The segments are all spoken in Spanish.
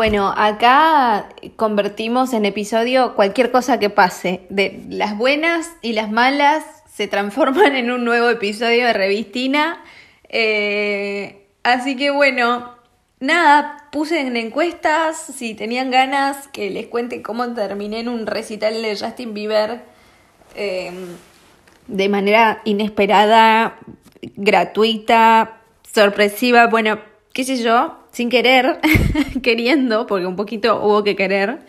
Bueno, acá convertimos en episodio cualquier cosa que pase. De las buenas y las malas se transforman en un nuevo episodio de Revistina. Eh, así que bueno, nada, puse en encuestas si tenían ganas que les cuente cómo terminé en un recital de Justin Bieber eh, de manera inesperada, gratuita, sorpresiva, bueno, qué sé yo, sin querer, queriendo, porque un poquito hubo que querer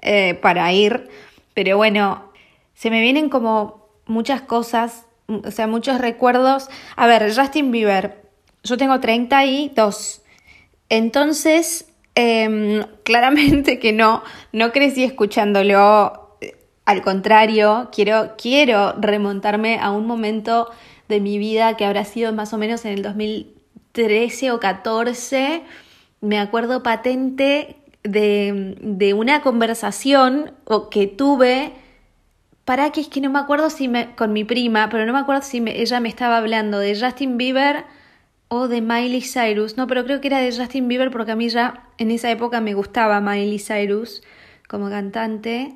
eh, para ir, pero bueno, se me vienen como muchas cosas, o sea, muchos recuerdos. A ver, Justin Bieber, yo tengo 32, entonces, em, claramente que no, no crecí escuchándolo, eh, al contrario, quiero, quiero remontarme a un momento de mi vida que habrá sido más o menos en el 2013 o 14, me acuerdo patente de, de una conversación que tuve, para que es que no me acuerdo si me, con mi prima, pero no me acuerdo si ella me estaba hablando de Justin Bieber o de Miley Cyrus. No, pero creo que era de Justin Bieber porque a mí ya en esa época me gustaba Miley Cyrus como cantante.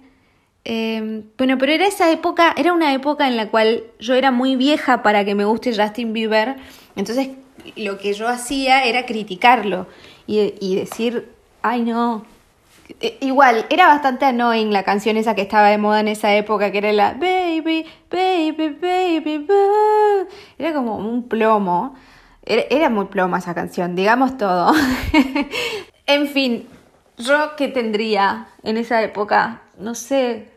Em, bueno, pero era esa época, era una época en la cual yo era muy vieja para que me guste Justin Bieber, entonces lo que yo hacía era criticarlo y, y decir, ay no, e, igual, era bastante annoying la canción esa que estaba de moda en esa época, que era la Baby, Baby, Baby, Era como un plomo. Era, era muy ploma esa canción, digamos todo. en fin, yo que tendría en esa época, no sé,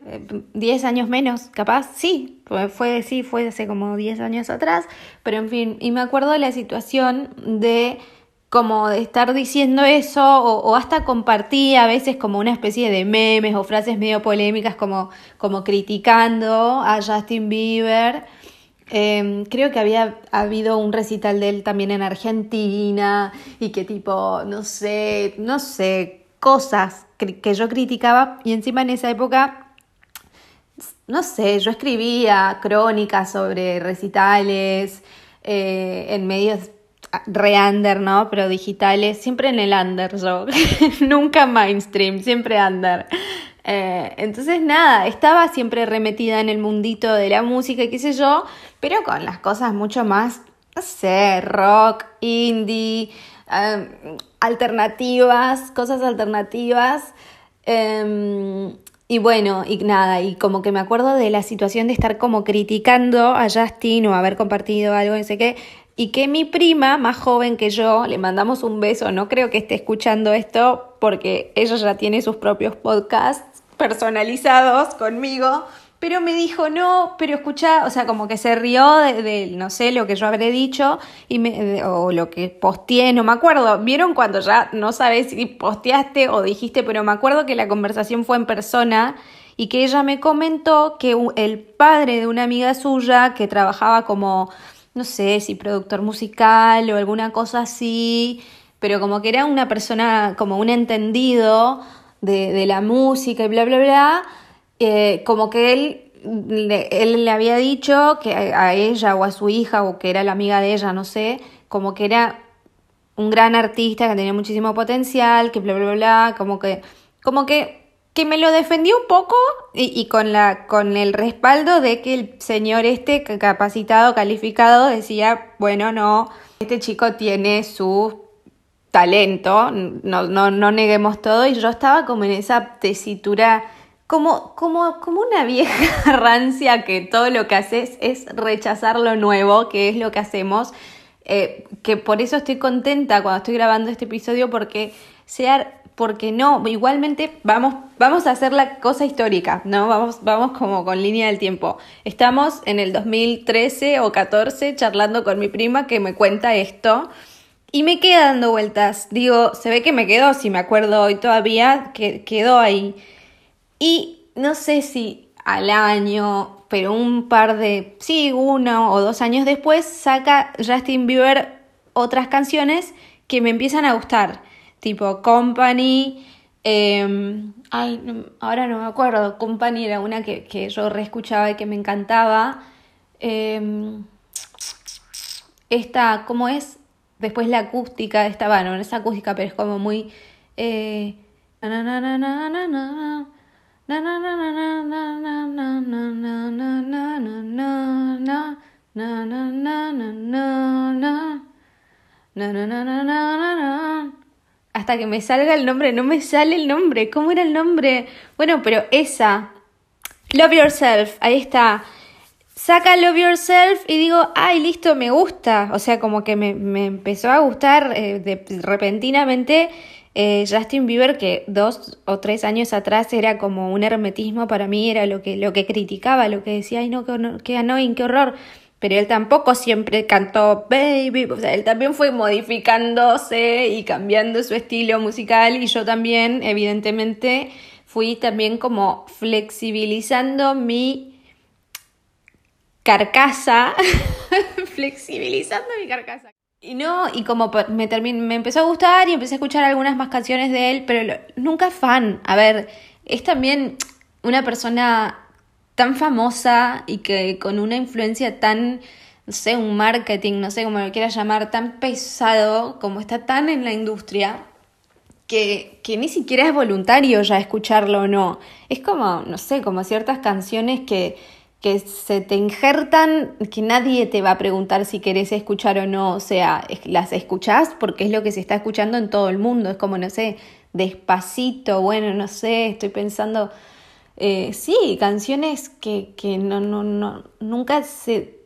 10 eh, años menos, capaz, sí, fue, sí, fue hace como 10 años atrás, pero en fin, y me acuerdo de la situación de como de estar diciendo eso o, o, hasta compartí a veces como una especie de memes o frases medio polémicas como, como criticando a Justin Bieber. Em, creo que había habido un recital de él también en Argentina y que tipo, no sé, no sé, cosas que yo criticaba y encima en esa época, no sé, yo escribía crónicas sobre recitales eh, en medios re under, ¿no? Pero digitales, siempre en el under yo, nunca mainstream, siempre under. Eh, entonces, nada, estaba siempre remetida en el mundito de la música y qué sé yo, pero con las cosas mucho más, no sé, rock, indie, em, alternativas, cosas alternativas. Em, y bueno, y nada, y como que me acuerdo de la situación de estar como criticando a Justin o haber compartido algo, no sé qué, y que mi prima, más joven que yo, le mandamos un beso, no creo que esté escuchando esto porque ella ya tiene sus propios podcasts, personalizados conmigo, pero me dijo, no, pero escucha, o sea, como que se rió de, no sé, lo que yo habré dicho y me, o lo que posteé, no me acuerdo. ¿Vieron cuando ya no sabes si posteaste o dijiste, pero me acuerdo que la conversación fue en persona y que ella me comentó que el padre de una amiga suya que trabajaba como, no sé, si productor musical o alguna cosa así, pero como que era una persona, como un entendido, de, la música y bla, bla, bla, eh, como que él le, él le había dicho que a, ella o a su hija o que era la amiga de ella, no sé, como que era un gran artista que tenía muchísimo potencial, que bla, bla, bla, como que, como que, que me lo defendió un poco y, y con, la, con el respaldo de que el señor este capacitado, calificado, decía, bueno, no, este chico tiene su talento, no, no, no neguemos todo, y yo estaba como en esa tesitura, como, como, como una vieja rancia que todo lo que haces es rechazar lo nuevo, que es lo que hacemos, eh, que por eso estoy contenta cuando estoy grabando este episodio, porque sea porque no, igualmente vamos, vamos a hacer la cosa histórica, ¿no? Vamos, vamos como con línea del tiempo. Estamos en el 2013 o 14 charlando con mi prima que me cuenta esto y me queda dando vueltas. Digo, se ve que me quedó, si me acuerdo hoy todavía, que quedó ahí. Y no sé si al año, pero un par de, sí, uno o dos años después, saca Justin Bieber otras canciones que me empiezan a gustar. Tipo Company. Em, ay, ahora no me acuerdo. Company era una que, que yo reescuchaba y que me encantaba. Eh, esta, ¿cómo es? Después la acústica estaba, no, no es acústica, pero es como muy... Eh, Hasta que me salga el nombre, no me sale el nombre. ¿Cómo era el nombre? Bueno, pero esa. Love Yourself, ahí está. Saca Love Yourself y digo, ay, listo, me gusta. O sea, como que me, empezó a gustar eh, de, repentinamente eh, Justin Bieber, que dos o tres años atrás era como un hermetismo para mí, era lo que, lo que criticaba, lo que decía, ay, no, qué, qué annoying, qué horror pero él tampoco siempre cantó Baby, o sea, él también fue modificándose y cambiando su estilo musical y yo también, evidentemente, fui también como flexibilizando mi carcasa, flexibilizando mi carcasa. Y no, y como me, me empezó a gustar y empecé a escuchar algunas más canciones de él, pero nunca fan. A ver, es también una persona tan famosa y que con una influencia tan, no sé, un marketing, no sé cómo lo quieras llamar, tan pesado, como está tan en la industria, que, que ni siquiera es voluntario ya escucharlo o no. Es como, no sé, como ciertas canciones que, que se te injertan, que nadie te va a preguntar si querés escuchar o no, o sea, las escuchás porque es lo que se está escuchando en todo el mundo, es como, no sé, despacito, bueno, no sé, estoy pensando eh, sí, canciones que, que no, no, no, nunca se,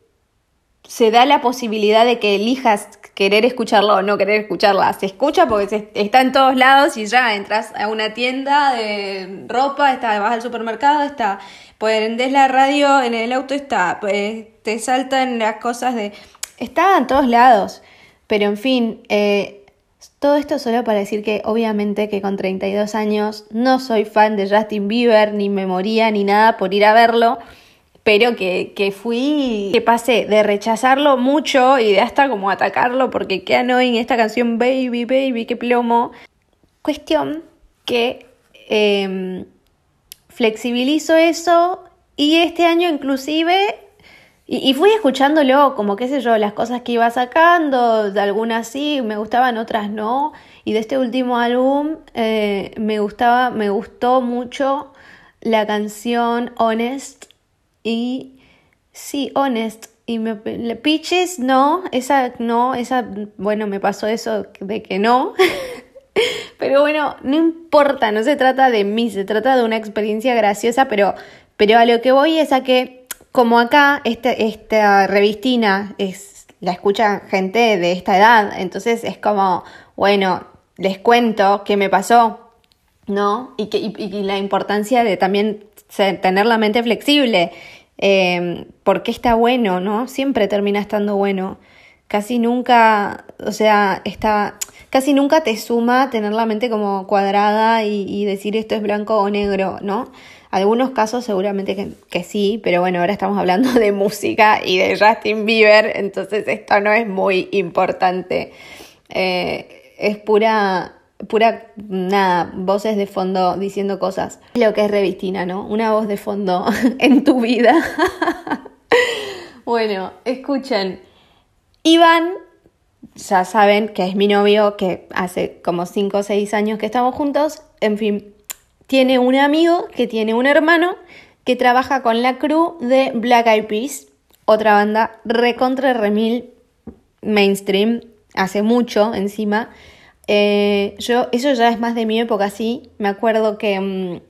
se da la posibilidad de que elijas querer escucharlo o no querer escucharla. Se escucha porque está en todos lados y ya entras a una tienda de ropa, está, vas al supermercado, está, prendes la radio en el auto, está, pues, te saltan las cosas de... Está en todos lados. Pero en fin, eh, todo esto solo para decir que obviamente que con 32 años no soy fan de Justin Bieber, ni me moría, ni nada por ir a verlo, pero que, que fui, que pasé de rechazarlo mucho y de hasta como atacarlo porque qué annoying esta canción Baby, Baby, qué plomo. Cuestión que eh, flexibilizo eso y este año inclusive y, fui escuchándolo, como qué sé yo, las cosas que iba sacando, de algunas sí, me gustaban, otras no. Y de este último álbum eh, me gustaba, me gustó mucho la canción Honest. Y sí, Honest. Y me, Peaches, no, esa no, esa, bueno, me pasó eso de que no. pero bueno, no importa, no se trata de mí, se trata de una experiencia graciosa, pero, pero a lo que voy es a que como acá este, esta revistina es, la escucha gente de esta edad, entonces es como, bueno, les cuento qué me pasó, ¿no? Y, que, y, la importancia de también tener la mente flexible, eh, porque está bueno, ¿no? Siempre termina estando bueno. Casi nunca, o sea, está, casi nunca te suma tener la mente como cuadrada y, decir esto es blanco o negro, ¿no? Algunos casos seguramente que, sí, pero bueno, ahora estamos hablando de música y de Justin Bieber, entonces esto no es muy importante. Eh, es pura, pura, nada, voces de fondo diciendo cosas. Lo que es Revistina, ¿no? Una voz de fondo en tu vida. bueno, escuchen. Iván, ya saben que es mi novio, que hace como 5 o 6 años que estamos juntos. En fin, tiene un amigo que tiene un hermano que trabaja con la crew de Black Eyed Peas, otra banda recontra remil mainstream, hace mucho encima. Eh, yo, eso ya es más de mi época, sí. Me acuerdo que mm,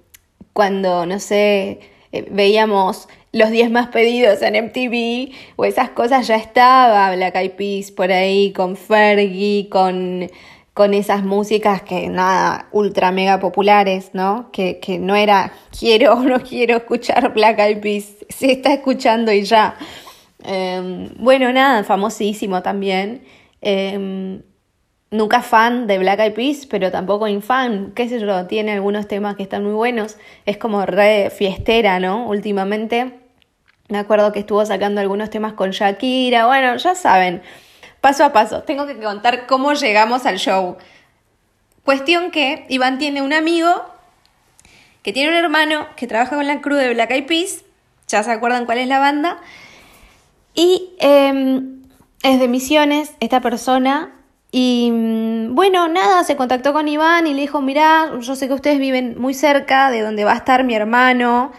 cuando, no sé, eh, veíamos los 10 más pedidos en MTV o esas cosas, ya estaba Black Eyed Peas por ahí con Fergie, con con esas músicas que nada, ultra mega populares, ¿no? Que, que no era quiero o no quiero escuchar Black Eyed Peas, se está escuchando y ya. Em, bueno, nada, famosísimo también. Em, nunca fan de Black Eyed Peas, pero tampoco infan, qué sé yo, tiene algunos temas que están muy buenos. Es como re fiestera, ¿no? Últimamente. Me acuerdo que estuvo sacando algunos temas con Shakira, bueno, ya saben paso a paso. Tengo que contar cómo llegamos al show. Cuestión que Iván tiene un amigo que tiene un hermano que trabaja con la crew de Black Eyed Peas. Ya se acuerdan cuál es la banda. Y em, es de Misiones, esta persona. Y mm, bueno, nada, se contactó con Iván y le dijo, mirá, yo sé que ustedes viven muy cerca de donde va a estar mi hermano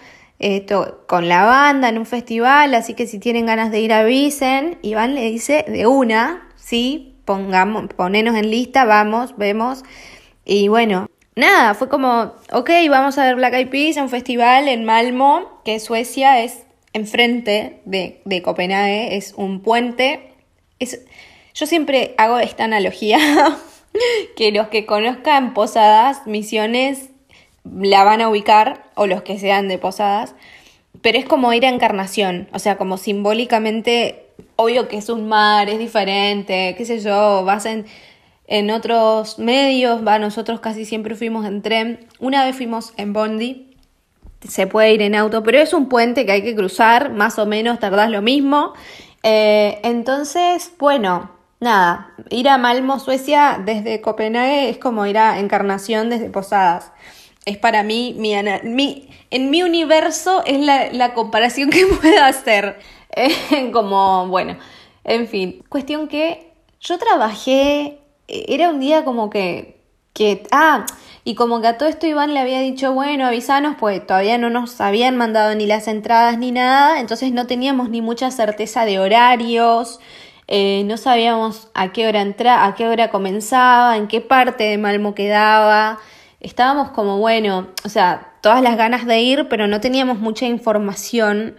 con la banda en un festival, así que si tienen ganas de ir avisen. Iván le dice de una, sí, pongamos, ponenos en lista, vamos, vemos. Y bueno, nada, fue como, ok, vamos a ver Black Eyed Peas un festival en Malmo, que Suecia es enfrente de, de Copenhague, es un puente. Es, yo siempre hago esta analogía, que los que conozcan Posadas, Misiones, la van a ubicar, o los que sean de Posadas, pero es como ir a Encarnación, o sea, como simbólicamente, obvio que es un mar, es diferente, qué sé yo, vas en en otros medios, va, nosotros casi siempre fuimos en tren, una vez fuimos en Bondi, se puede ir en auto, pero es un puente que hay que cruzar, más o menos tardás lo mismo. Eh, entonces, bueno, nada, ir a Malmo, Suecia, desde Copenhague es como ir a Encarnación desde Posadas. Es para mí, mi, mi en mi universo es la, comparación que puedo hacer. como, bueno, en fin, cuestión que yo trabajé era un día como que, que, ah, y como que a todo esto Iván le había dicho, bueno, avisanos, pues todavía no nos habían mandado ni las entradas ni nada, entonces no teníamos ni mucha certeza de horarios, eh, no sabíamos a qué hora entra, a qué hora comenzaba, en qué parte de Malmo quedaba. Estábamos como, bueno, o sea, todas las ganas de ir, pero no teníamos mucha información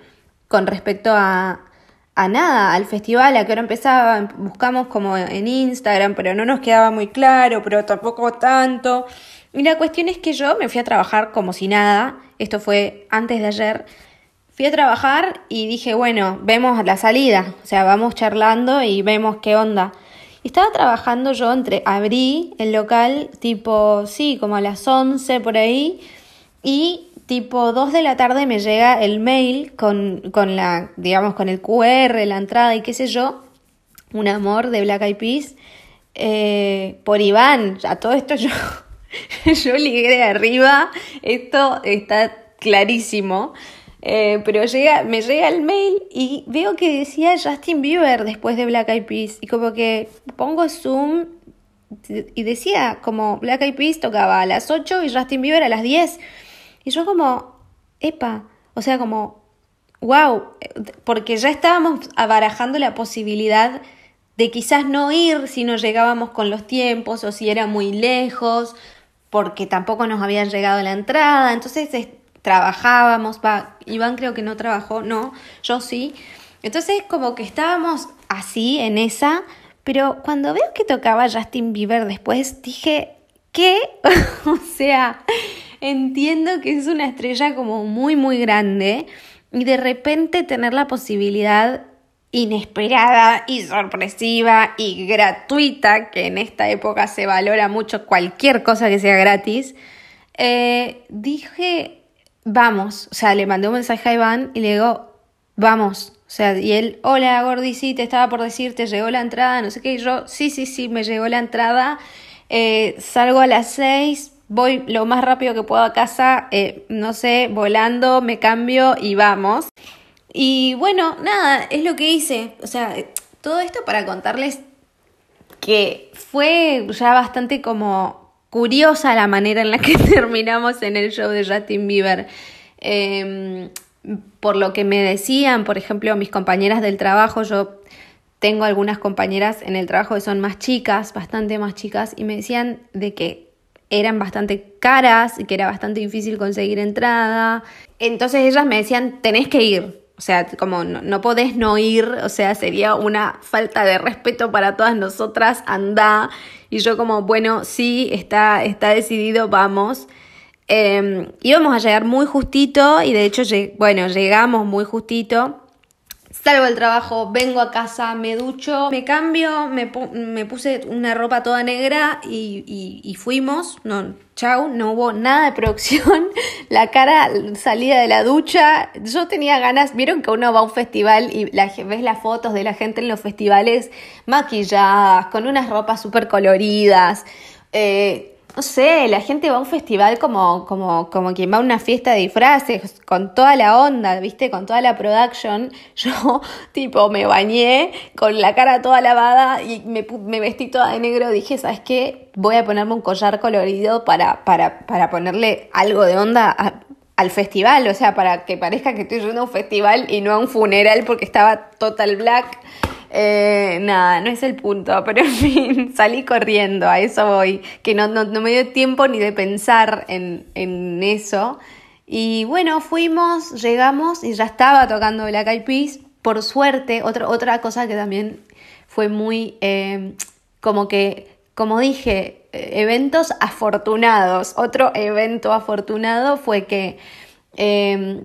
con respecto a, a nada, al festival, a qué hora empezaba, buscamos como en Instagram, pero no nos quedaba muy claro, pero tampoco tanto. Y la cuestión es que yo me fui a trabajar como si nada, esto fue antes de ayer, fui a trabajar y dije, bueno, vemos la salida, o sea, vamos charlando y vemos qué onda. estaba trabajando yo entre, abrí el local tipo, sí, como a las 11 por ahí, y tipo 2 de la tarde me llega el mail con, con la, digamos, con el QR, la entrada y qué sé yo, un amor de Black Eyed Peas, eh, por Iván, ya todo esto yo, yo ligué de arriba, esto está clarísimo. Eh, pero llega, me llega el mail y veo que decía Justin Bieber después de Black Eyed Peas. Y como que pongo zoom y decía como Black Eyed Peas tocaba a las 8 y Justin Bieber a las 10. Y yo como, epa, o sea, como, wow, porque ya estábamos abarajando la posibilidad de quizás no ir si no llegábamos con los tiempos o si era muy lejos, porque tampoco nos había llegado la entrada, entonces trabajábamos, va, Iván creo que no trabajó, no, yo sí. Entonces como que estábamos así en esa, pero cuando veo que tocaba Justin Bieber después, dije, ¿qué? o sea, entiendo que es una estrella como muy, muy grande y de repente tener la posibilidad inesperada y sorpresiva y gratuita, que en esta época se valora mucho cualquier cosa que sea gratis, eh, dije, vamos, o sea, le mandé un mensaje a Iván y le digo, vamos, o sea, y él, hola Gordy, sí, te estaba por decir, te llegó la entrada, no sé qué, y yo, sí, sí, sí, me llegó la entrada, eh, salgo a las seis, voy lo más rápido que puedo a casa, eh, no sé, volando, me cambio y vamos. Y bueno, nada, es lo que hice. O sea, todo esto para contarles que fue ya bastante como curiosa la manera en la que terminamos en el show de Justin Bieber. Em, por lo que me decían, por ejemplo, mis compañeras del trabajo, yo tengo algunas compañeras en el trabajo que son más chicas, bastante más chicas, y me decían de que eran bastante caras y que era bastante difícil conseguir entrada. Entonces ellas me decían, tenés que ir. O sea, como no, podés no ir, o sea, sería una falta de respeto para todas nosotras, anda. Y yo como, bueno, sí, está, está decidido, vamos. Eh, íbamos a llegar muy justito y de hecho, bueno, llegamos muy justito. Salgo del trabajo, vengo a casa, me ducho, me cambio, me, me puse una ropa toda negra y, y, fuimos. No, chau, no hubo nada de producción. La cara salida de la ducha. Yo tenía ganas, vieron que uno va a un festival y la, ves las fotos de la gente en los festivales maquilladas, con unas ropas súper coloridas. Eh, no sé, la gente va a un festival como, como, como quien va a una fiesta de disfraces, con toda la onda, ¿viste? Con toda la production. Yo, tipo, me bañé con la cara toda lavada y me, me vestí toda de negro. Dije, ¿sabes qué? Voy a ponerme un collar colorido para, para, para ponerle algo de onda al festival, o sea, para que parezca que estoy yendo a un festival y no a un funeral porque estaba total black. Eh, nada, no es el punto, pero en fin, salí corriendo, a eso voy, que no, no, me dio tiempo ni de pensar en, en, eso. Y bueno, fuimos, llegamos y ya estaba tocando Black Eyed Peas. Por suerte, otra, otra cosa que también fue muy, eh, como que, como dije, eh, eventos afortunados. Otro evento afortunado fue que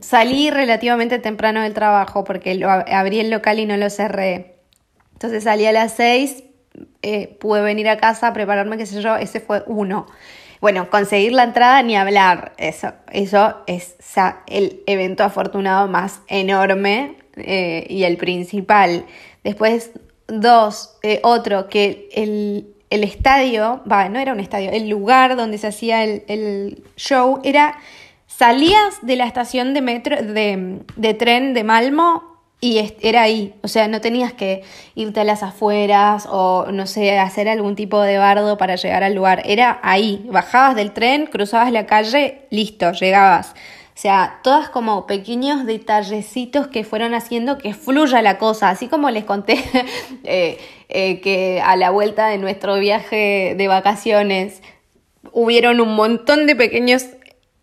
salí relativamente temprano del trabajo porque abrí el local y no lo cerré. Entonces salí a las seis, eh, pude venir a casa, prepararme, qué sé yo, ese fue uno. Bueno, conseguir la entrada ni hablar, eso, eso es el evento afortunado más enorme eh, y el principal. Después, dos, eh, otro, que el, el estadio, va, no era un estadio, el lugar donde se hacía el, el show era, salías de la estación de metro, de, de tren de Malmo y era ahí, o sea, no tenías que irte a las afueras o, no sé, hacer algún tipo de bardo para llegar al lugar. Era ahí, bajabas del tren, cruzabas la calle, listo, llegabas. O sea, todas como pequeños detallecitos que fueron haciendo que fluya la cosa. Así como les conté eh, eh, que a la vuelta de nuestro viaje de vacaciones hubieron un montón de pequeños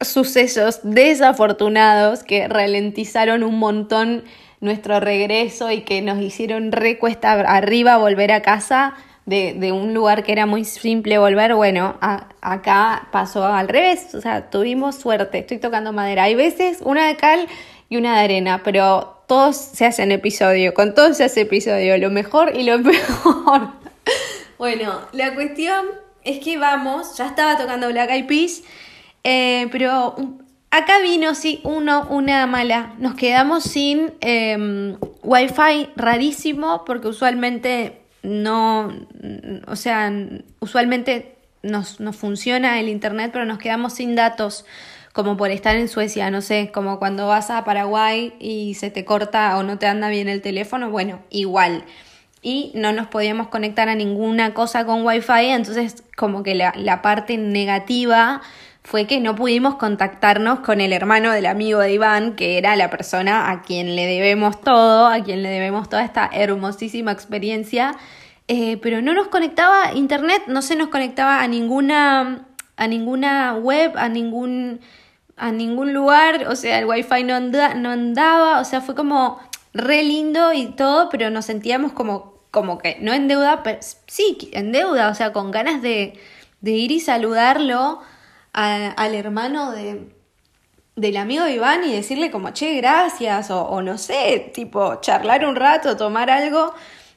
sucesos desafortunados que ralentizaron un montón nuestro regreso y que nos hicieron recuesta arriba volver a casa de, un lugar que era muy simple volver, bueno, acá pasó al revés, o sea, tuvimos suerte, estoy tocando madera. Hay veces una de cal y una de arena, pero todos se hacen episodio, con todos se hace episodio, lo mejor y lo peor. bueno, la cuestión es que vamos, ya estaba tocando Black Eyed Peas, eh, pero Acá vino, sí, uno, una mala. Nos quedamos sin eh, wifi rarísimo porque usualmente no, o sea, usualmente nos, nos funciona el internet, pero nos quedamos sin datos como por estar en Suecia, no sé, como cuando vas a Paraguay y se te corta o no te anda bien el teléfono, bueno, igual. Y no nos podíamos conectar a ninguna cosa con Wi-Fi, entonces como que la, la parte negativa fue que no pudimos contactarnos con el hermano del amigo de Iván, que era la persona a quien le debemos todo, a quien le debemos toda esta hermosísima experiencia, eh, pero no nos conectaba internet, no se nos conectaba a ninguna, a ninguna web, a ningún, a ningún lugar, o sea, el wifi no, no andaba, o sea, fue como re lindo y todo, pero nos sentíamos como, como que, no en deuda, pero sí, en deuda, o sea, con ganas de, de ir y saludarlo al hermano de, del amigo de Iván y decirle como, che, gracias, o, no sé, tipo, charlar un rato, tomar algo.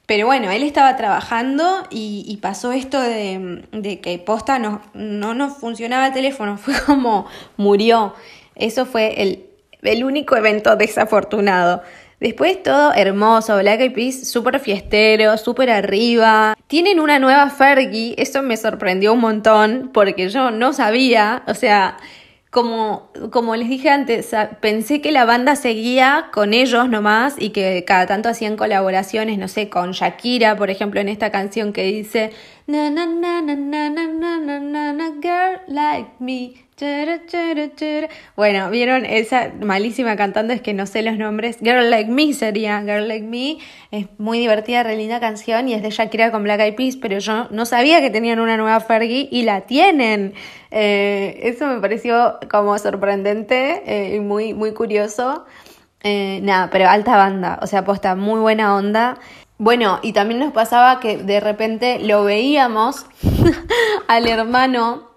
Pero bueno, él estaba trabajando y, pasó esto de, que posta no, no nos funcionaba el teléfono, fue como murió. Eso fue el, el único evento desafortunado. Después todo hermoso, Black Eyed Peas súper fiestero, súper arriba. Tienen una nueva Fergie, eso me sorprendió un montón porque yo no sabía, o sea, como, como les dije antes, pensé que la banda seguía con ellos nomás y que cada tanto hacían colaboraciones, no sé, con Shakira, por ejemplo, en esta canción que dice na na na na na na na na na girl like me bueno, vieron esa malísima cantando, es que no sé los nombres. Girl Like Me sería Girl Like Me. Es muy divertida, re linda canción y es de Shakira con Black Eyed Peas, pero yo no sabía que tenían una nueva Fergie y la tienen. Eh, eso me pareció como sorprendente eh, y muy, muy curioso. Eh, nada, pero alta banda, o sea, posta, muy buena onda. Bueno, y también nos pasaba que de repente lo veíamos al hermano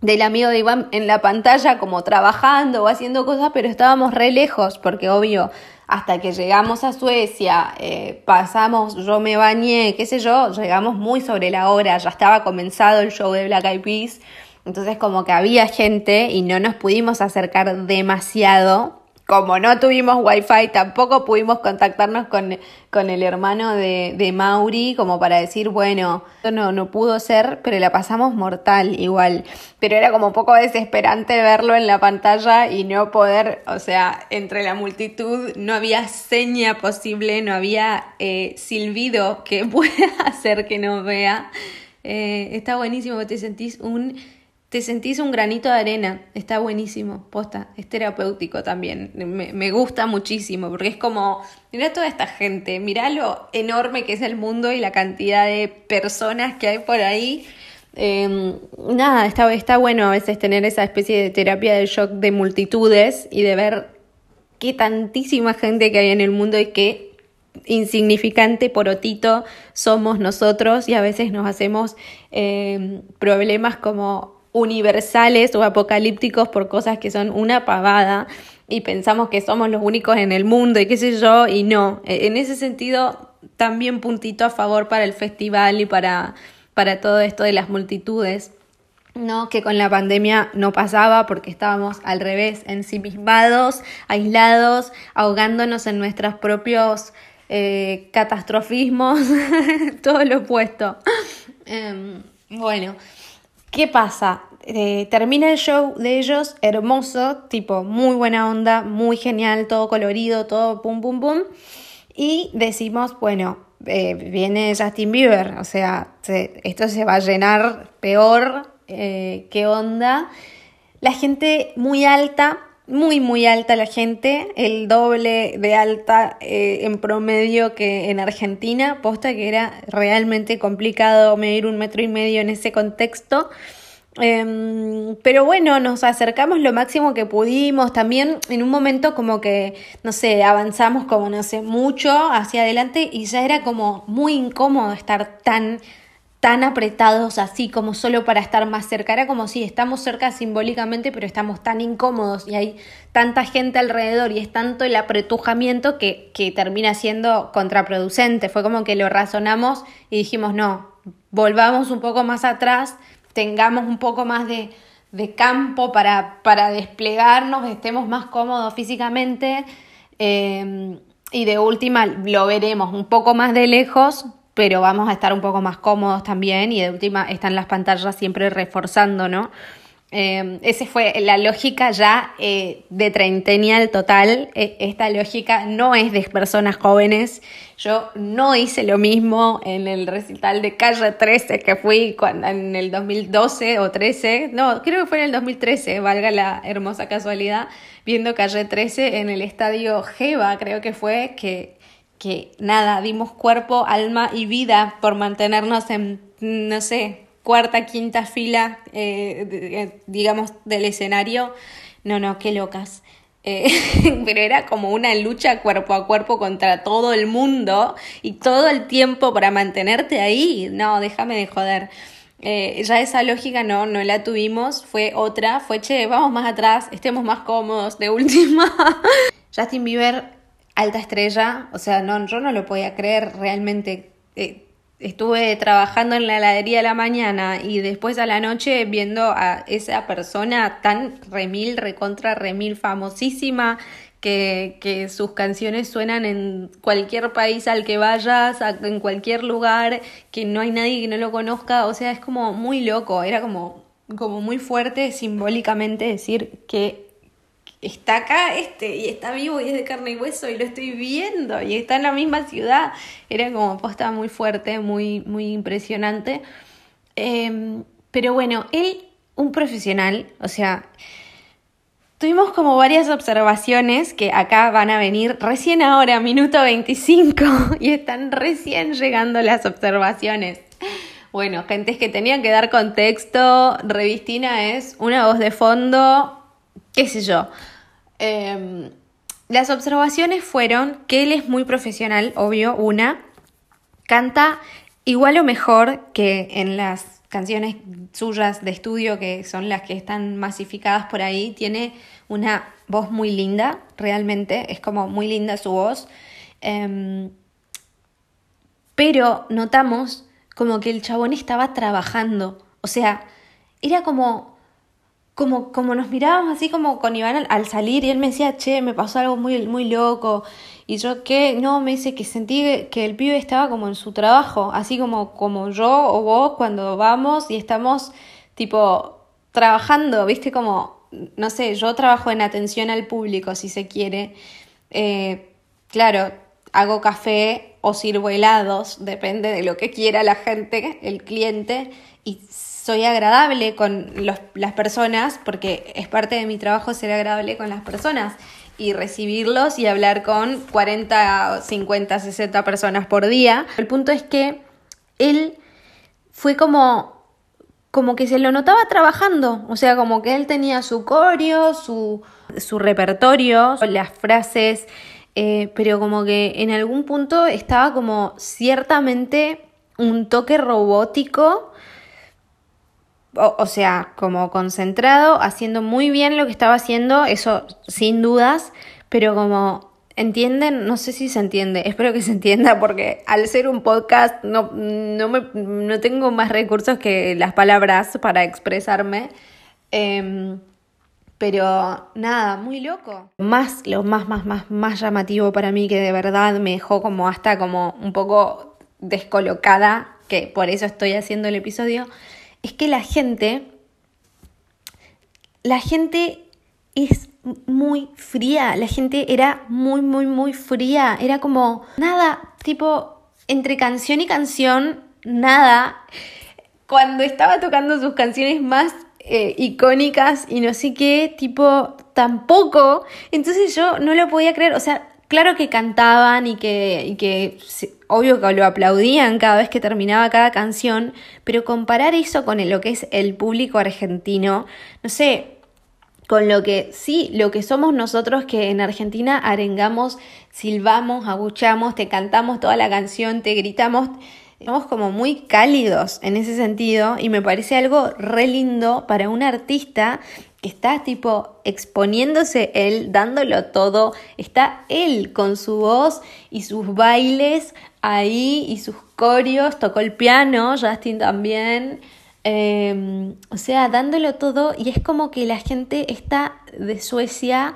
del amigo de Iván en la pantalla como trabajando o haciendo cosas, pero estábamos re lejos porque obvio, hasta que llegamos a Suecia, eh, pasamos, yo me bañé, qué sé yo, llegamos muy sobre la hora, ya estaba comenzado el show de Black Eyed Peas, entonces como que había gente y no nos pudimos acercar demasiado como no tuvimos wifi, tampoco pudimos contactarnos con, con el hermano de, de, Mauri, como para decir, bueno, no, no pudo ser, pero la pasamos mortal igual. Pero era como un poco desesperante verlo en la pantalla y no poder, o sea, entre la multitud no había seña posible, no había eh, silbido que pueda hacer que nos vea. Eh, está buenísimo, te sentís un te sentís un granito de arena, está buenísimo, posta, es terapéutico también, me, gusta muchísimo, porque es como, mira toda esta gente, mira lo enorme que es el mundo y la cantidad de personas que hay por ahí. Em, nada, está, está bueno a veces tener esa especie de terapia de shock de multitudes y de ver qué tantísima gente que hay en el mundo y qué insignificante porotito somos nosotros y a veces nos hacemos em, problemas como universales o apocalípticos por cosas que son una pavada y pensamos que somos los únicos en el mundo y qué sé yo, y no. E, en ese sentido, también puntito a favor para el festival y para, para todo esto de las multitudes. ¿no? que con la pandemia no pasaba porque estábamos al revés, ensimismados, aislados, ahogándonos en nuestros propios eh, catastrofismos, todo lo opuesto. Em, bueno, ¿Qué pasa? Eh, termina el show de ellos hermoso, tipo muy buena onda, muy genial, todo colorido, todo pum pum pum. Y decimos, bueno, eh, viene Justin Bieber, o sea, esto se va a llenar peor, eh, ¿qué onda? La gente muy alta, muy muy alta la gente, el doble de alta en promedio que en Argentina, posta que era realmente complicado medir un metro y medio en ese contexto. Em, pero bueno, nos acercamos lo máximo que pudimos. También en un momento como que, no sé, avanzamos como, no sé, mucho hacia adelante y ya era como muy incómodo estar tan tan apretados así como solo para estar más cerca. Era como si estamos cerca simbólicamente, pero estamos tan incómodos y hay tanta gente alrededor y es tanto el apretujamiento que, que termina siendo contraproducente. Fue como que lo razonamos y dijimos, no, volvamos un poco más atrás, tengamos un poco más de, campo para, para, desplegarnos, estemos más cómodos físicamente. Eh, y de última lo veremos un poco más de lejos, pero vamos a estar un poco más cómodos también y de última están las pantallas siempre reforzando, ¿no? Eh, esa fue la lógica ya eh, de treintenial total. E, esta lógica no es de personas jóvenes. Yo no hice lo mismo en el recital de Calle 13 que fui cuando, en el 2012 o 13. No, creo que fue en el 2013, valga la hermosa casualidad, viendo Calle 13 en el estadio Jeva, creo que fue, que que nada, dimos cuerpo, alma y vida por mantenernos en, no sé, cuarta, quinta fila, eh, eh, digamos, del escenario. No, no, qué locas. Eh, pero era como una lucha cuerpo a cuerpo contra todo el mundo y todo el tiempo para mantenerte ahí. No, déjame de joder. ya esa lógica no, no la tuvimos, fue otra, fue che, vamos más atrás, estemos más cómodos, de última. Justin Bieber alta estrella, o sea, no, yo no lo podía creer realmente. Estuve trabajando en la heladería de la mañana y después a la noche viendo a esa persona tan remil, recontra remil famosísima, que, que sus canciones suenan en cualquier país al que vayas, en cualquier lugar, que no hay nadie que no lo conozca, o sea, es como muy loco, era como, como muy fuerte simbólicamente decir que está acá este y está vivo y es de carne y hueso y lo estoy viendo y está en la misma ciudad. Era como posta muy fuerte, muy, muy impresionante. Em, pero bueno, él, un profesional, o sea, tuvimos como varias observaciones que acá van a venir recién ahora, minuto 25, y están recién llegando las observaciones. Bueno, gente que tenían que dar contexto, Revistina es una voz de fondo qué sé yo. Em, las observaciones fueron que él es muy profesional, obvio, una. Canta igual o mejor que en las canciones suyas de estudio, que son las que están masificadas por ahí. Tiene una voz muy linda, realmente, es como muy linda su voz. Em, pero notamos como que el chabón estaba trabajando. O sea, era como como, como nos mirábamos así como con Iván al, salir y él me decía, che, me pasó algo muy, muy loco. Y yo que no, me dice que sentí que el pibe estaba como en su trabajo, así como, como yo o vos cuando vamos y estamos tipo trabajando, viste como, no sé, yo trabajo en atención al público si se quiere. Eh, claro, hago café o sirvo helados, depende de lo que quiera la gente, el cliente, y soy agradable con las personas, porque es parte de mi trabajo ser agradable con las personas y recibirlos y hablar con 40, 50, 60 personas por día. El punto es que él fue como como que se lo notaba trabajando, o sea, como que él tenía su coreo, su, su repertorio, las frases, eh, pero como que en algún punto estaba como ciertamente un toque robótico o, sea, como concentrado, haciendo muy bien lo que estaba haciendo, eso sin dudas, pero como entienden, no sé si se entiende, espero que se entienda porque al ser un podcast no, no, me, no tengo más recursos que las palabras para expresarme. Em, pero nada, muy loco. Más, lo más, más, más, más llamativo para mí que de verdad me dejó como hasta como un poco descolocada, que por eso estoy haciendo el episodio, es que la gente, la gente es muy fría, la gente era muy, muy, muy fría, era como nada, tipo, entre canción y canción, nada. Cuando estaba tocando sus canciones más eh, icónicas y no sé qué, tipo, tampoco. Entonces yo no lo podía creer, o sea, claro que cantaban y que, que obvio que lo aplaudían cada vez que terminaba cada canción, pero comparar eso con lo que es el público argentino, no sé, con lo que sí, lo que somos nosotros que en Argentina arengamos, silbamos, aguchamos, te cantamos toda la canción, te gritamos, somos como muy cálidos en ese sentido y me parece algo re lindo para un artista está tipo exponiéndose él, dándolo todo, está él con su voz y sus bailes ahí y sus corios, tocó el piano, Justin también, em, o sea, dándolo todo. Y es como que la gente está de Suecia,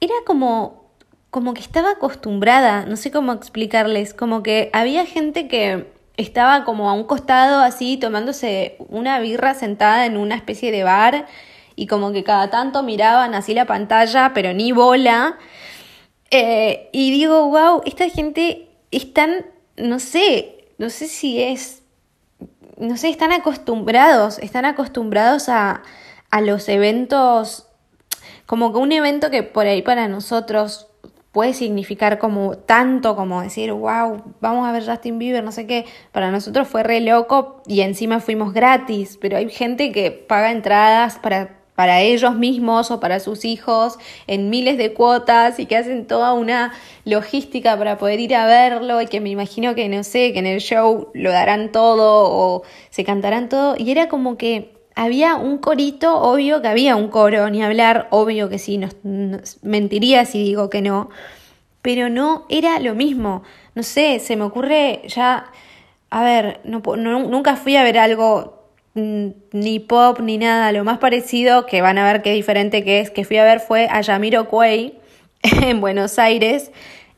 era como, como que estaba acostumbrada, no sé cómo explicarles, como que había gente que estaba como a un costado así tomándose una birra sentada en una especie de bar y como que cada tanto miraban así la pantalla, pero ni bola. Eh, y digo, wow, esta gente están, no sé, no sé si es, no sé, están acostumbrados, están acostumbrados a, a los eventos, como que un evento que por ahí para nosotros puede significar como tanto como decir, wow, vamos a ver Justin Bieber, no sé qué. Para nosotros fue re loco y encima fuimos gratis, pero hay gente que paga entradas para, para ellos mismos o para sus hijos en miles de cuotas y que hacen toda una logística para poder ir a verlo y que me imagino que, no sé, que en el show lo darán todo o se cantarán todo. Y era como que había un corito, obvio que había un coro, ni hablar, obvio que sí, no, mentiría si digo que no, pero no era lo mismo. No sé, se me ocurre ya, a ver, no, nunca fui a ver algo ni pop ni nada, lo más parecido que van a ver qué diferente que es, que fui a ver fue a Yamiro Cuey en Buenos Aires,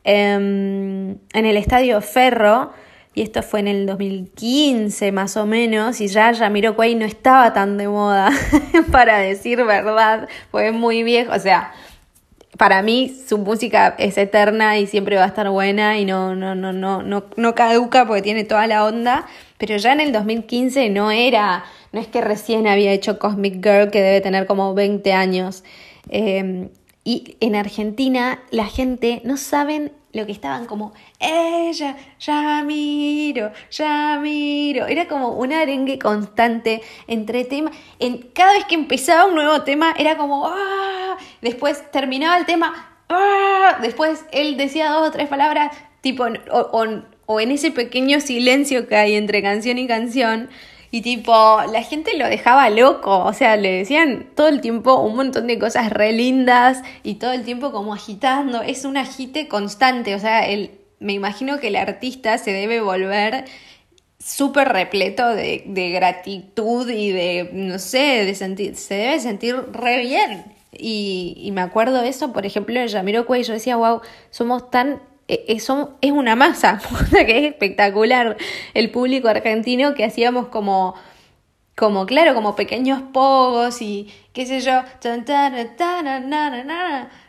em, en el Estadio Ferro, y esto fue en el 2015 más o menos, y ya Jamiroquai no estaba tan de moda, para decir verdad, fue muy viejo, o sea, para mí su música es eterna y siempre va a estar buena y no, no, no, no, no, no caduca porque tiene toda la onda, pero ya en el 2015 no era, no es que recién había hecho Cosmic Girl que debe tener como 20 años. Eh, y en Argentina la gente no saben lo que estaban como, ella, ya miro, ya miro. Era como un arengue constante entre temas. En, cada vez que empezaba un nuevo tema era como, ¡ah! Después terminaba el tema, ¡ah! Después él decía dos o tres palabras, tipo, en ese pequeño silencio que hay entre canción y canción y tipo, la gente lo dejaba loco, o sea, le decían todo el tiempo un montón de cosas re lindas y todo el tiempo como agitando, es un agite constante, o sea, el, me imagino que el artista se debe volver súper repleto de, de, gratitud y de, no sé, de sentir, se debe sentir re bien. Y, me acuerdo eso, por ejemplo, de Jamiroquai, yo decía, wow, somos tan eh, es, es una masa, que es espectacular el público argentino que hacíamos como, como claro, como pequeños pogos y qué sé yo.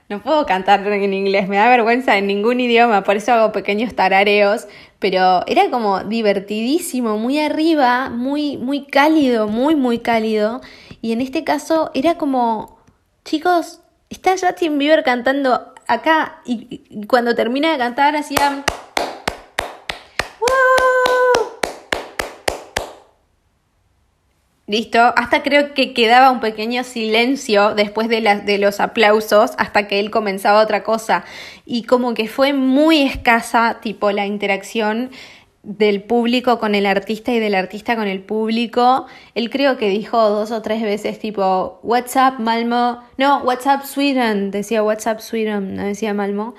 No puedo cantar en inglés, me da vergüenza en ningún idioma, por eso hago pequeños tarareos, pero era como divertidísimo, muy arriba, muy, muy cálido, muy, muy cálido. Y en este caso era como, chicos, está Justin Bieber cantando acá y, cuando termina de cantar hacía... Listo, hasta creo que quedaba un pequeño silencio después de, de los aplausos hasta que él comenzaba otra cosa. Y como que fue muy escasa tipo la interacción del público con el artista y del artista con el público. Él creo que dijo dos o tres veces tipo, WhatsApp Malmo, no, WhatsApp Sweden, decía WhatsApp Sweden, no decía Malmo,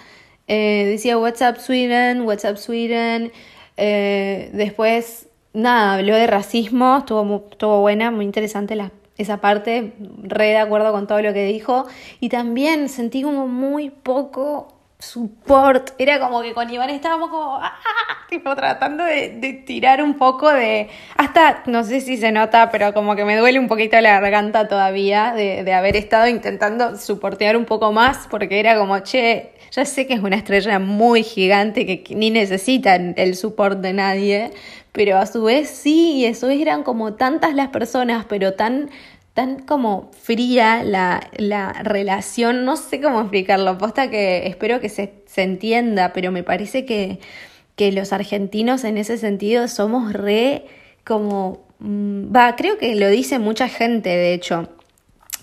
eh, decía WhatsApp Sweden, WhatsApp Sweden, eh, después, nada, habló de racismo, estuvo, estuvo buena, muy interesante la, esa parte, re de acuerdo con todo lo que dijo, y también sentí como muy poco support. Era como que con Iván estábamos como, ¡ah! tipo tratando de, tirar un poco de, hasta, no sé si se nota, pero como que me duele un poquito la garganta todavía de, de haber estado intentando soportear un poco más, porque era como, che, ya sé que es una estrella muy gigante que ni necesita el support de nadie, pero a su vez sí, y a su vez eran como tantas las personas, pero tan tan como fría la, la, relación, no sé cómo explicarlo, posta que espero que se, se entienda, pero me parece que, que, los argentinos en ese sentido somos re como, mm, va, creo que lo dice mucha gente, de hecho.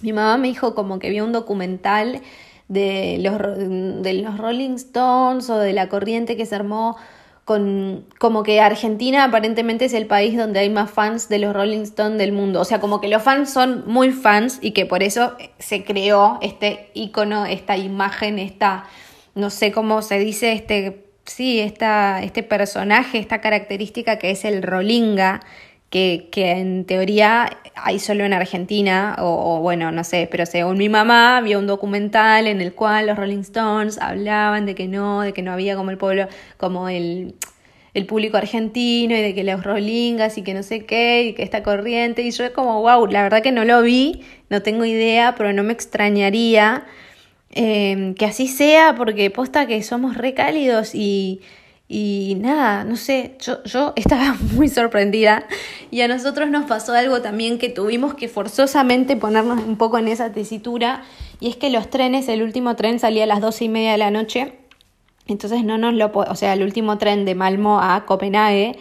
Mi mamá me dijo como que vio un documental de los, de los Rolling Stones o de la corriente que se armó como que Argentina aparentemente es el país donde hay más fans de los Rolling Stones del mundo. O sea, como que los fans son muy fans y que por eso se creó este icono, esta imagen, esta, no sé cómo se dice, este, sí, esta, este personaje, esta característica que es el Rollinga, que, que, en teoría hay solo en Argentina, o, bueno, no sé, pero según mi mamá, vio un documental en el cual los Rolling Stones hablaban de que no, de que no había como el pueblo, como el, el público argentino y de que los Rollingas y que no sé qué, y que esta corriente, y yo como, wow, la verdad que no lo vi, no tengo idea, pero no me extrañaría eh, que así sea, porque posta que somos recálidos y y nada, no sé, yo, yo estaba muy sorprendida. Y a nosotros nos pasó algo también que tuvimos que forzosamente ponernos un poco en esa tesitura. Y es que los trenes, el último tren salía a las doce y media de la noche, entonces no nos lo, o sea, el último tren de Malmo a Copenhague,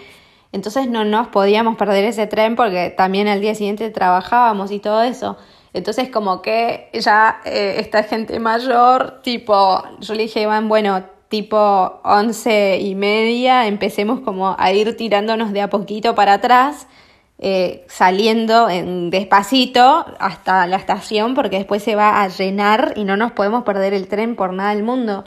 entonces no nos podíamos perder ese tren porque también al día siguiente trabajábamos y todo eso. Entonces como que ya eh, esta gente mayor, tipo, yo le dije, Iván, bueno, tipo once y media empecemos como a ir tirándonos de a poquito para atrás, eh, saliendo en despacito hasta la estación porque después se va a llenar y no nos podemos perder el tren por nada del mundo.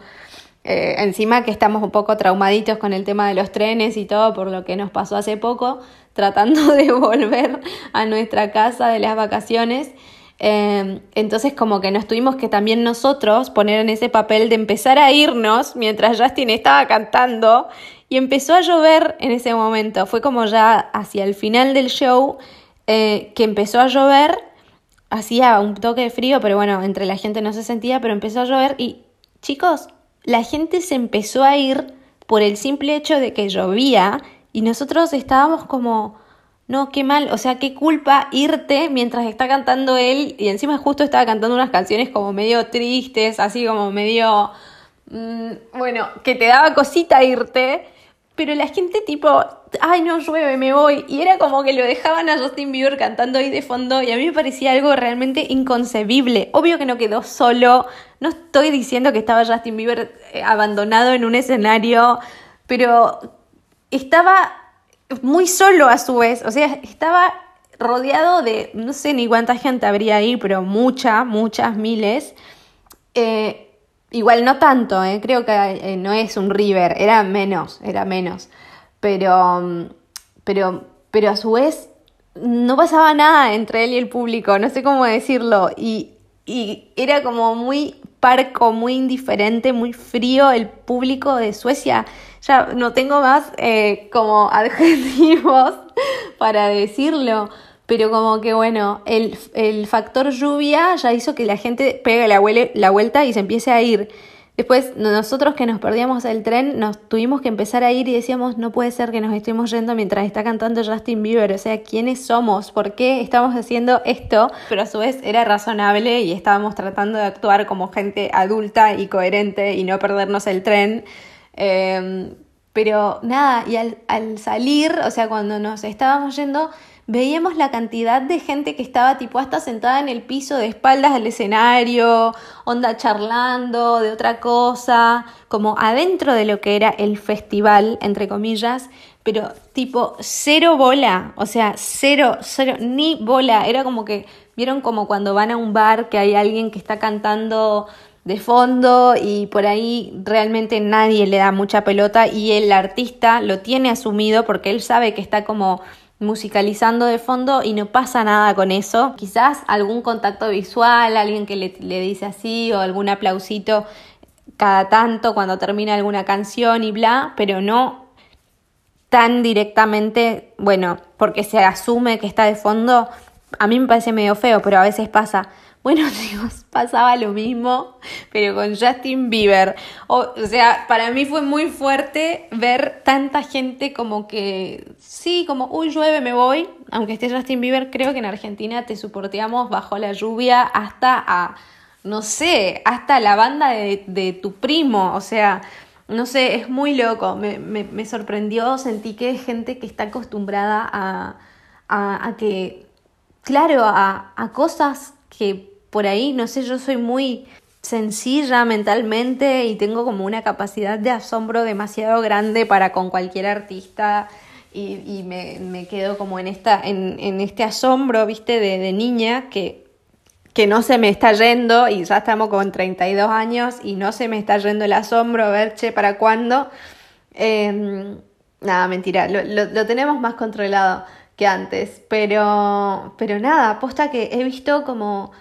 Eh, encima que estamos un poco traumaditos con el tema de los trenes y todo por lo que nos pasó hace poco, tratando de volver a nuestra casa de las vacaciones. Em, entonces como que nos tuvimos que también nosotros poner en ese papel de empezar a irnos mientras Justin estaba cantando y empezó a llover en ese momento. Fue como ya hacia el final del show eh, que empezó a llover, hacía un toque de frío, pero bueno, entre la gente no se sentía, pero empezó a llover y chicos, la gente se empezó a ir por el simple hecho de que llovía y nosotros estábamos como no, qué mal, o sea, qué culpa irte mientras está cantando él y encima justo estaba cantando unas canciones como medio tristes, así como medio, mm, bueno, que te daba cosita irte, pero la gente tipo, ay no llueve, me voy, y era como que lo dejaban a Justin Bieber cantando ahí de fondo y a mí me parecía algo realmente inconcebible. Obvio que no quedó solo, no estoy diciendo que estaba Justin Bieber eh, abandonado en un escenario, pero estaba muy solo a su vez, o sea, estaba rodeado de, no sé ni cuánta gente habría ahí, pero muchas, muchas, miles. Eh, igual no tanto, eh, creo que eh, no es un river, era menos, era menos. Pero, pero, pero a su vez no pasaba nada entre él y el público, no sé cómo decirlo, y, y era como muy parco, muy indiferente, muy frío el público de Suecia. Ya no tengo más eh, como adjetivos para decirlo, pero como que bueno, el, el factor lluvia ya hizo que la gente pegue la, la vuelta y se empiece a ir. Después, nosotros que nos perdíamos el tren, nos tuvimos que empezar a ir y decíamos, no puede ser que nos estemos yendo mientras está cantando Justin Bieber. O sea, ¿quiénes somos? ¿Por qué estamos haciendo esto? Pero a su vez era razonable y estábamos tratando de actuar como gente adulta y coherente y no perdernos el tren. Em, pero nada, y al, al salir, o sea, cuando nos estábamos yendo, veíamos la cantidad de gente que estaba tipo hasta sentada en el piso de espaldas al escenario, onda charlando de otra cosa, como adentro de lo que era el festival, entre comillas, pero tipo cero bola, o sea, cero, cero, ni bola, era como que, vieron como cuando van a un bar que hay alguien que está cantando de fondo y por ahí realmente nadie le da mucha pelota y el artista lo tiene asumido porque él sabe que está como musicalizando de fondo y no pasa nada con eso. Quizás algún contacto visual, alguien que le, le, dice así o algún aplausito cada tanto cuando termina alguna canción y bla, pero no tan directamente, bueno, porque se asume que está de fondo. A mí me parece medio feo, pero a veces pasa. Bueno, chicos, pasaba lo mismo, pero con Justin Bieber. O, sea, para mí fue muy fuerte ver tanta gente como que, sí, como, uy, llueve, me voy. Aunque esté Justin Bieber, creo que en Argentina te soporteamos bajo la lluvia hasta a, no sé, hasta la banda de, tu primo. O sea, no sé, es muy loco. Me sorprendió, sentí que es gente que está acostumbrada a, a, a que, claro, a, a cosas que por ahí, no sé, yo soy muy sencilla mentalmente y tengo como una capacidad de asombro demasiado grande para con cualquier artista y, me, quedo como en, esta, en, este asombro, viste, de, niña que, que no se me está yendo y ya estamos con 32 años y no se me está yendo el asombro, a ver, che, ¿para cuándo? Em, nada, mentira, lo, lo, tenemos más controlado que antes, pero, pero nada, aposta que he visto como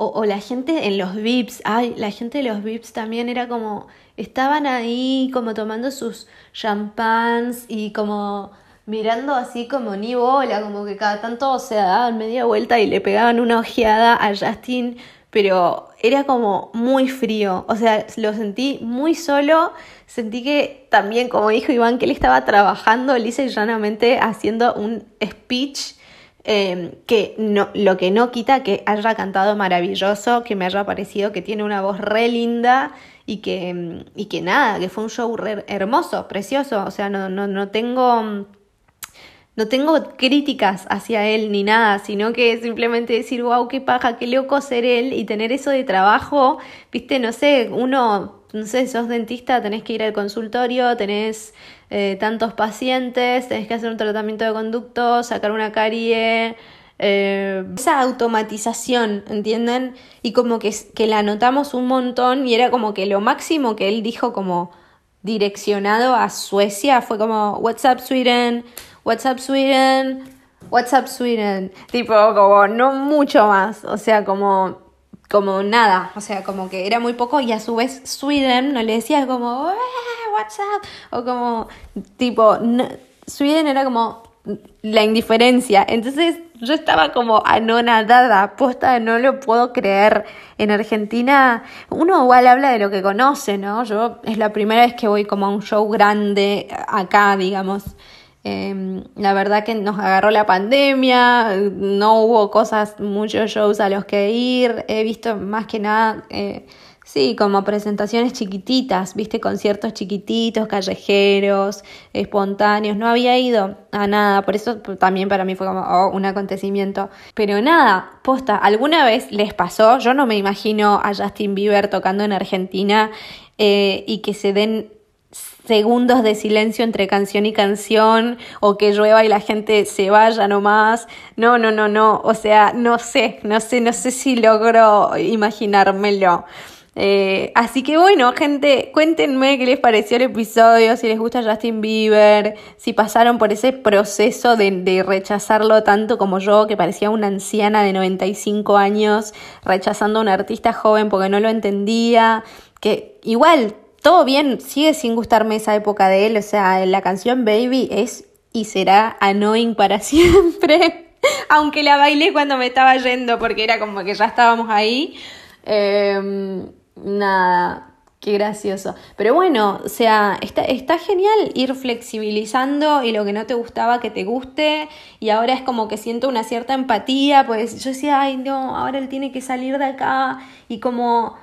o, la gente en los VIPs, ay, la gente de los VIPs también era como, estaban ahí como tomando sus champans y como mirando así como ni bola, como que cada tanto se daban media vuelta y le pegaban una ojeada a Justin, pero era como muy frío, o sea, lo sentí muy solo, sentí que también, como dijo Iván, que él estaba trabajando lisa y llanamente haciendo un speech Em, que no, lo que no quita que haya cantado maravilloso, que me haya parecido que tiene una voz re linda y que, em, y que nada, que fue un show re hermoso, precioso, o sea, no, no, no tengo... No tengo críticas hacia él ni nada, sino que simplemente decir, wow, qué paja, qué loco ser él y tener eso de trabajo, viste, no sé, uno, no sé, sos dentista, tenés que ir al consultorio, tenés eh, tantos pacientes, tenés que hacer un tratamiento de conducto, sacar una carie, eh, esa automatización, ¿entienden? Y como que, que la notamos un montón y era como que lo máximo que él dijo como direccionado a Suecia fue como What's up Sweden, What's up Sweden, What's up Sweden, tipo como no mucho más, o sea, como como nada, o sea, como que era muy poco y a su vez Sweden no le decía como, what's up, o como, tipo, Sweden era como la indiferencia, entonces yo estaba como anonadada, posta, no lo puedo creer. En Argentina uno igual habla de lo que conoce, ¿no? Yo es la primera vez que voy como a un show grande acá, digamos. Em, la verdad que nos agarró la pandemia, no hubo cosas, muchos shows a los que ir, he visto más que nada, eh, sí, como presentaciones chiquititas, viste, conciertos chiquititos, callejeros, espontáneos, no había ido a nada, por eso también para mí fue como oh, un acontecimiento. Pero nada, posta, ¿alguna vez les pasó? Yo no me imagino a Justin Bieber tocando en Argentina eh, y que se den segundos de silencio entre canción y canción o que llueva y la gente se vaya nomás. No, no, no, no. O sea, no sé, no sé, no sé si logro imaginármelo. Eh, así que bueno, gente, cuéntenme qué les pareció el episodio, si les gusta Justin Bieber, si pasaron por ese proceso de, rechazarlo tanto como yo, que parecía una anciana de 95 años, rechazando a un artista joven porque no lo entendía, que igual, todo bien, sigue sin gustarme esa época de él, o sea, la canción Baby es y será annoying para siempre. Aunque la bailé cuando me estaba yendo porque era como que ya estábamos ahí. Eh, nada, qué gracioso. Pero bueno, o sea, está, está genial ir flexibilizando y lo que no te gustaba que te guste. Y ahora es como que siento una cierta empatía, pues yo decía, ay no, ahora él tiene que salir de acá y como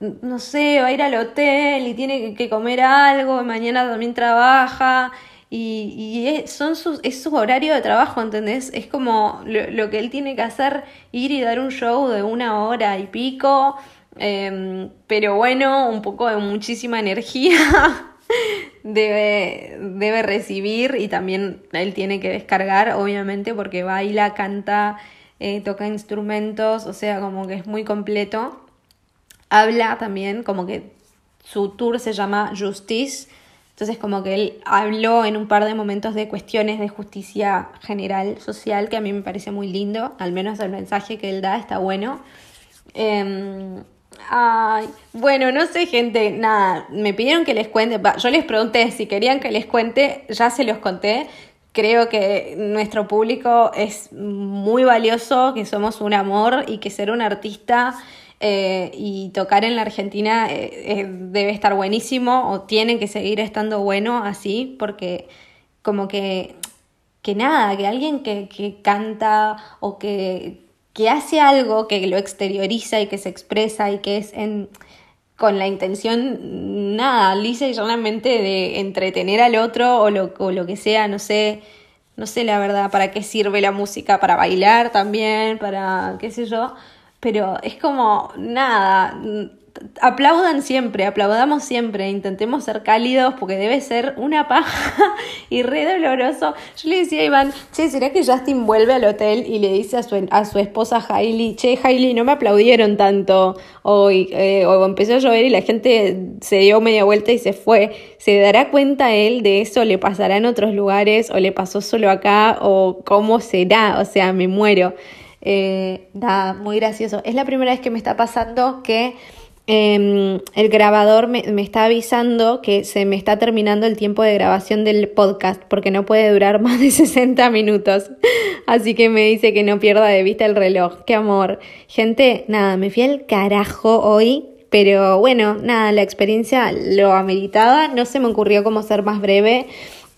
no sé, va a ir al hotel y tiene que comer algo, mañana también trabaja. Y, y es, son sus, es su horario de trabajo, ¿entendés? Es como lo, lo, que él tiene que hacer, ir y dar un show de una hora y pico, Em, pero bueno, un poco de muchísima energía debe, debe recibir y también él tiene que descargar, obviamente, porque baila, canta, eh, toca instrumentos, o sea, como que es muy completo. Habla también, como que su tour se llama Justice, entonces como que él habló en un par de momentos de cuestiones de justicia general, social, que a mí me parece muy lindo, al menos el mensaje que él da está bueno. Eh, Ay, bueno, no sé, gente, nada, me pidieron que les cuente, yo les pregunté si querían que les cuente, ya se los conté. Creo que nuestro público es muy valioso, que somos un amor y que ser un artista eh, y tocar en la Argentina eh, eh, debe estar buenísimo o tiene que seguir estando bueno así, porque como que, que nada, que alguien que, que canta o que que hace algo que lo exterioriza y que se expresa y que es en, con la intención, nada, lisa y llanamente de entretener al otro o lo, o lo que sea, no sé, no sé la verdad para qué sirve la música, para bailar también, para qué sé yo, pero es como nada, aplaudan siempre, aplaudamos siempre, intentemos ser cálidos porque debe ser una paja y re doloroso. Yo le decía a Iván, che, ¿será que Justin vuelve al hotel y le dice a su, a su esposa Hailey, che, Hailey, no me aplaudieron tanto hoy, eh, o empezó a llover y la gente se dio media vuelta y se fue? ¿Se dará cuenta él de eso? ¿Le pasará en otros lugares o le pasó solo acá o cómo será? O sea, me muero. Eh, nada, muy gracioso. Es la primera vez que me está pasando que Em, el grabador me, me, está avisando que se me está terminando el tiempo de grabación del podcast porque no puede durar más de 60 minutos. Así que me dice que no pierda de vista el reloj. Qué amor. Gente, nada, me fui al carajo hoy. Pero bueno, nada, la experiencia lo ameritaba. No se me ocurrió cómo ser más breve.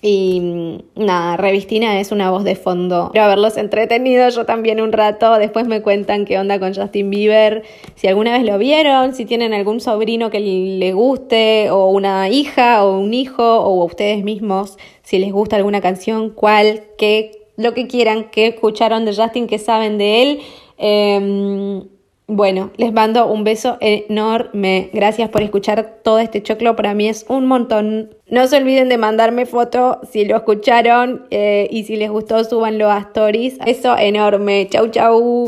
Y mm, nada, Revistina es una voz de fondo. Quiero haberlos entretenido yo también un rato. Después me cuentan qué onda con Justin Bieber. Si alguna vez lo vieron, si tienen algún sobrino que le guste, o una hija, o un hijo, o ustedes mismos, si les gusta alguna canción, cuál, qué, lo que quieran, que escucharon de Justin, que saben de él. Eh, bueno, les mando un beso enorme. Gracias por escuchar todo este choclo. Para mí es un montón. No se olviden de mandarme foto si lo escucharon eh, y si les gustó, súbanlo a stories. Beso enorme. Chau, chau.